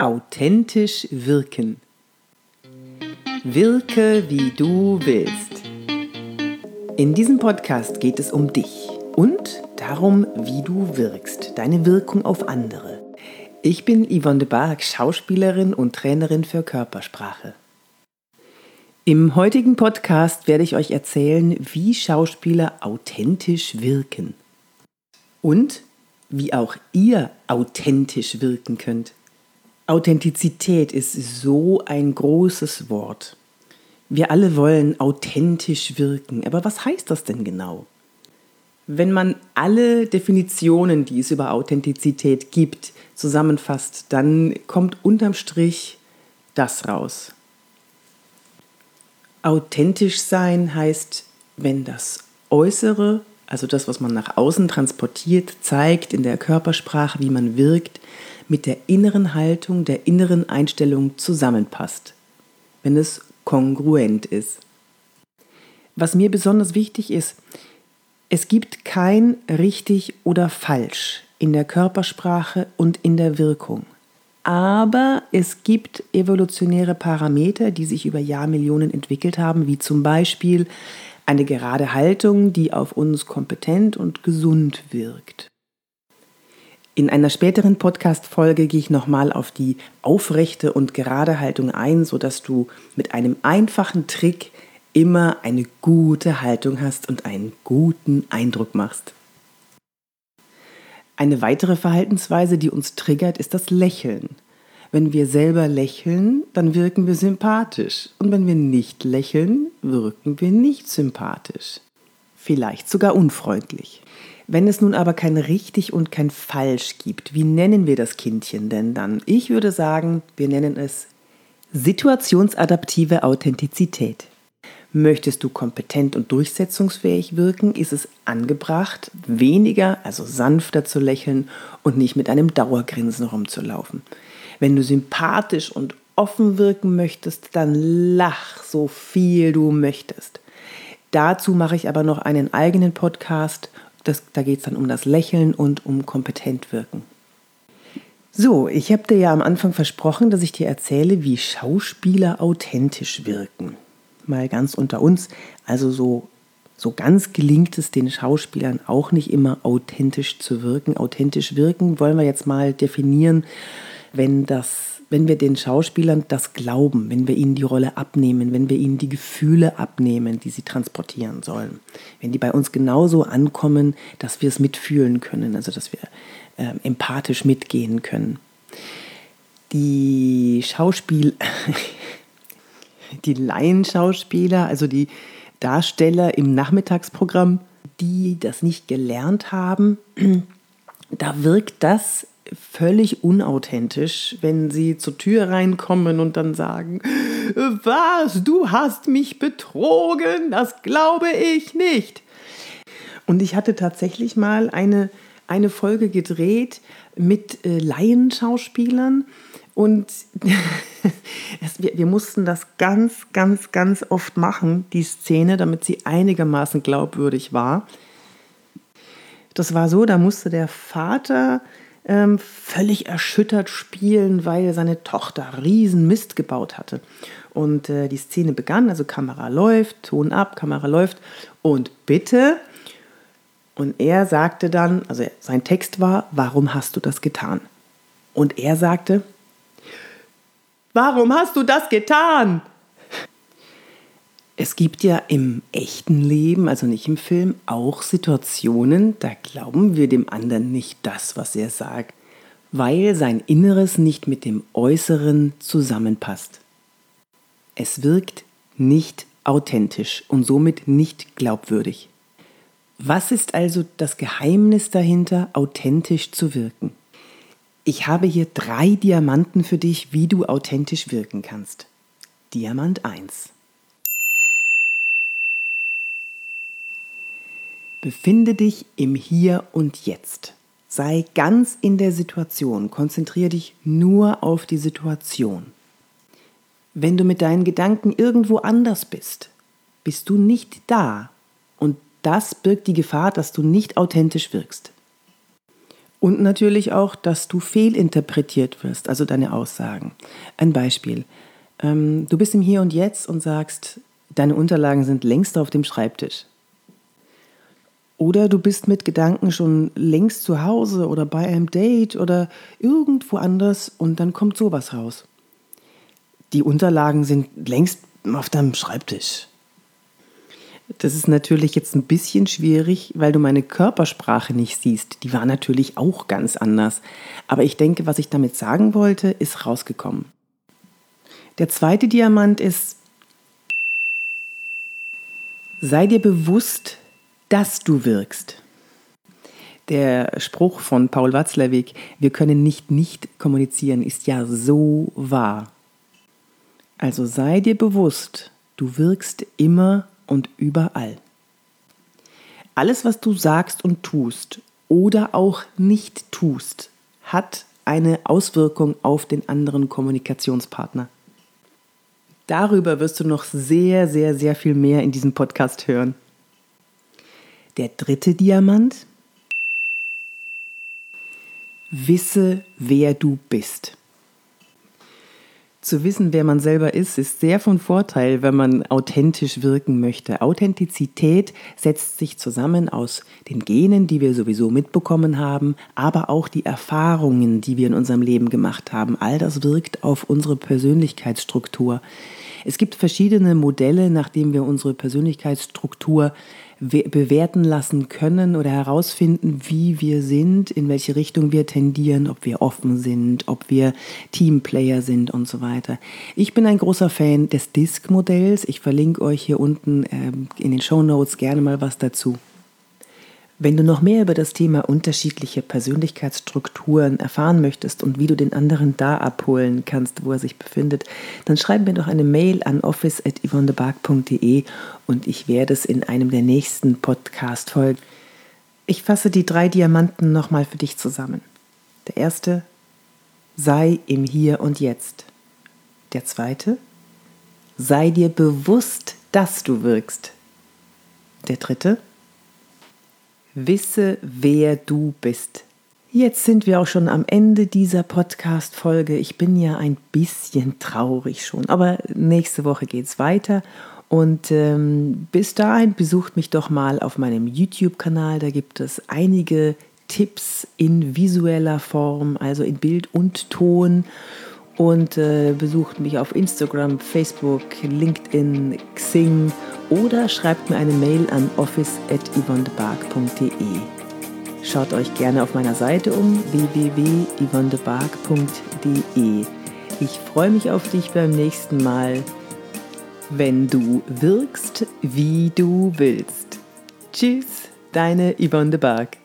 Authentisch wirken. Wirke, wie du willst. In diesem Podcast geht es um dich und darum, wie du wirkst, deine Wirkung auf andere. Ich bin Yvonne de Barg, Schauspielerin und Trainerin für Körpersprache. Im heutigen Podcast werde ich euch erzählen, wie Schauspieler authentisch wirken. Und wie auch ihr authentisch wirken könnt. Authentizität ist so ein großes Wort. Wir alle wollen authentisch wirken, aber was heißt das denn genau? Wenn man alle Definitionen, die es über Authentizität gibt, zusammenfasst, dann kommt unterm Strich das raus. Authentisch sein heißt, wenn das Äußere also das, was man nach außen transportiert, zeigt in der Körpersprache, wie man wirkt, mit der inneren Haltung, der inneren Einstellung zusammenpasst, wenn es kongruent ist. Was mir besonders wichtig ist, es gibt kein richtig oder falsch in der Körpersprache und in der Wirkung. Aber es gibt evolutionäre Parameter, die sich über Jahrmillionen entwickelt haben, wie zum Beispiel eine gerade Haltung, die auf uns kompetent und gesund wirkt. In einer späteren Podcast-Folge gehe ich nochmal auf die aufrechte und gerade Haltung ein, sodass du mit einem einfachen Trick immer eine gute Haltung hast und einen guten Eindruck machst. Eine weitere Verhaltensweise, die uns triggert, ist das Lächeln. Wenn wir selber lächeln, dann wirken wir sympathisch. Und wenn wir nicht lächeln, wirken wir nicht sympathisch. Vielleicht sogar unfreundlich. Wenn es nun aber kein richtig und kein falsch gibt, wie nennen wir das Kindchen denn dann? Ich würde sagen, wir nennen es situationsadaptive Authentizität. Möchtest du kompetent und durchsetzungsfähig wirken, ist es angebracht, weniger, also sanfter zu lächeln und nicht mit einem Dauergrinsen rumzulaufen. Wenn du sympathisch und offen wirken möchtest, dann lach so viel du möchtest. Dazu mache ich aber noch einen eigenen Podcast. Das, da geht es dann um das Lächeln und um kompetent wirken. So, ich habe dir ja am Anfang versprochen, dass ich dir erzähle, wie Schauspieler authentisch wirken. Mal ganz unter uns, also so, so ganz gelingt es den Schauspielern auch nicht immer authentisch zu wirken. Authentisch wirken wollen wir jetzt mal definieren wenn das, wenn wir den Schauspielern das glauben, wenn wir ihnen die Rolle abnehmen, wenn wir ihnen die Gefühle abnehmen, die sie transportieren sollen, wenn die bei uns genauso ankommen, dass wir es mitfühlen können, also dass wir äh, empathisch mitgehen können. Die Schauspiel, die Laienschauspieler, also die Darsteller im Nachmittagsprogramm, die das nicht gelernt haben, da wirkt das völlig unauthentisch, wenn sie zur Tür reinkommen und dann sagen, was, du hast mich betrogen, das glaube ich nicht. Und ich hatte tatsächlich mal eine, eine Folge gedreht mit äh, Laienschauspielern und wir, wir mussten das ganz, ganz, ganz oft machen, die Szene, damit sie einigermaßen glaubwürdig war. Das war so, da musste der Vater ähm, völlig erschüttert spielen, weil seine Tochter riesen Mist gebaut hatte. Und äh, die Szene begann, also Kamera läuft, Ton ab, Kamera läuft und bitte. Und er sagte dann, also sein Text war, warum hast du das getan? Und er sagte, warum hast du das getan? Es gibt ja im echten Leben, also nicht im Film, auch Situationen, da glauben wir dem anderen nicht das, was er sagt, weil sein Inneres nicht mit dem Äußeren zusammenpasst. Es wirkt nicht authentisch und somit nicht glaubwürdig. Was ist also das Geheimnis dahinter, authentisch zu wirken? Ich habe hier drei Diamanten für dich, wie du authentisch wirken kannst. Diamant 1. Befinde dich im Hier und Jetzt. Sei ganz in der Situation, konzentriere dich nur auf die Situation. Wenn du mit deinen Gedanken irgendwo anders bist, bist du nicht da und das birgt die Gefahr, dass du nicht authentisch wirkst. Und natürlich auch, dass du fehlinterpretiert wirst, also deine Aussagen. Ein Beispiel. Ähm, du bist im Hier und Jetzt und sagst, deine Unterlagen sind längst auf dem Schreibtisch. Oder du bist mit Gedanken schon längst zu Hause oder bei einem Date oder irgendwo anders und dann kommt sowas raus. Die Unterlagen sind längst auf deinem Schreibtisch. Das ist natürlich jetzt ein bisschen schwierig, weil du meine Körpersprache nicht siehst. Die war natürlich auch ganz anders. Aber ich denke, was ich damit sagen wollte, ist rausgekommen. Der zweite Diamant ist, sei dir bewusst, dass du wirkst. Der Spruch von Paul Watzlawick, wir können nicht nicht kommunizieren, ist ja so wahr. Also sei dir bewusst, du wirkst immer und überall. Alles, was du sagst und tust oder auch nicht tust, hat eine Auswirkung auf den anderen Kommunikationspartner. Darüber wirst du noch sehr, sehr, sehr viel mehr in diesem Podcast hören. Der dritte Diamant. Wisse, wer du bist. Zu wissen, wer man selber ist, ist sehr von Vorteil, wenn man authentisch wirken möchte. Authentizität setzt sich zusammen aus den Genen, die wir sowieso mitbekommen haben, aber auch die Erfahrungen, die wir in unserem Leben gemacht haben. All das wirkt auf unsere Persönlichkeitsstruktur. Es gibt verschiedene Modelle, nach denen wir unsere Persönlichkeitsstruktur bewerten lassen können oder herausfinden, wie wir sind, in welche Richtung wir tendieren, ob wir offen sind, ob wir Teamplayer sind und so weiter. Ich bin ein großer Fan des Disk-Modells. Ich verlinke euch hier unten ähm, in den Show Notes gerne mal was dazu. Wenn du noch mehr über das Thema unterschiedliche Persönlichkeitsstrukturen erfahren möchtest und wie du den anderen da abholen kannst, wo er sich befindet, dann schreib mir doch eine Mail an office.yvonnebark.de und ich werde es in einem der nächsten Podcast-Folgen. Ich fasse die drei Diamanten nochmal für dich zusammen. Der erste, sei im Hier und Jetzt. Der zweite, sei dir bewusst, dass du wirkst. Der dritte, Wisse, wer du bist. Jetzt sind wir auch schon am Ende dieser Podcast-Folge. Ich bin ja ein bisschen traurig schon, aber nächste Woche geht es weiter. Und ähm, bis dahin besucht mich doch mal auf meinem YouTube-Kanal. Da gibt es einige Tipps in visueller Form, also in Bild und Ton. Und äh, besucht mich auf Instagram, Facebook, LinkedIn, Xing oder schreibt mir eine Mail an office.yvonnebark.de. Schaut euch gerne auf meiner Seite um www.yvonnebark.de. Ich freue mich auf dich beim nächsten Mal, wenn du wirkst, wie du willst. Tschüss, deine Yvonne de Bark.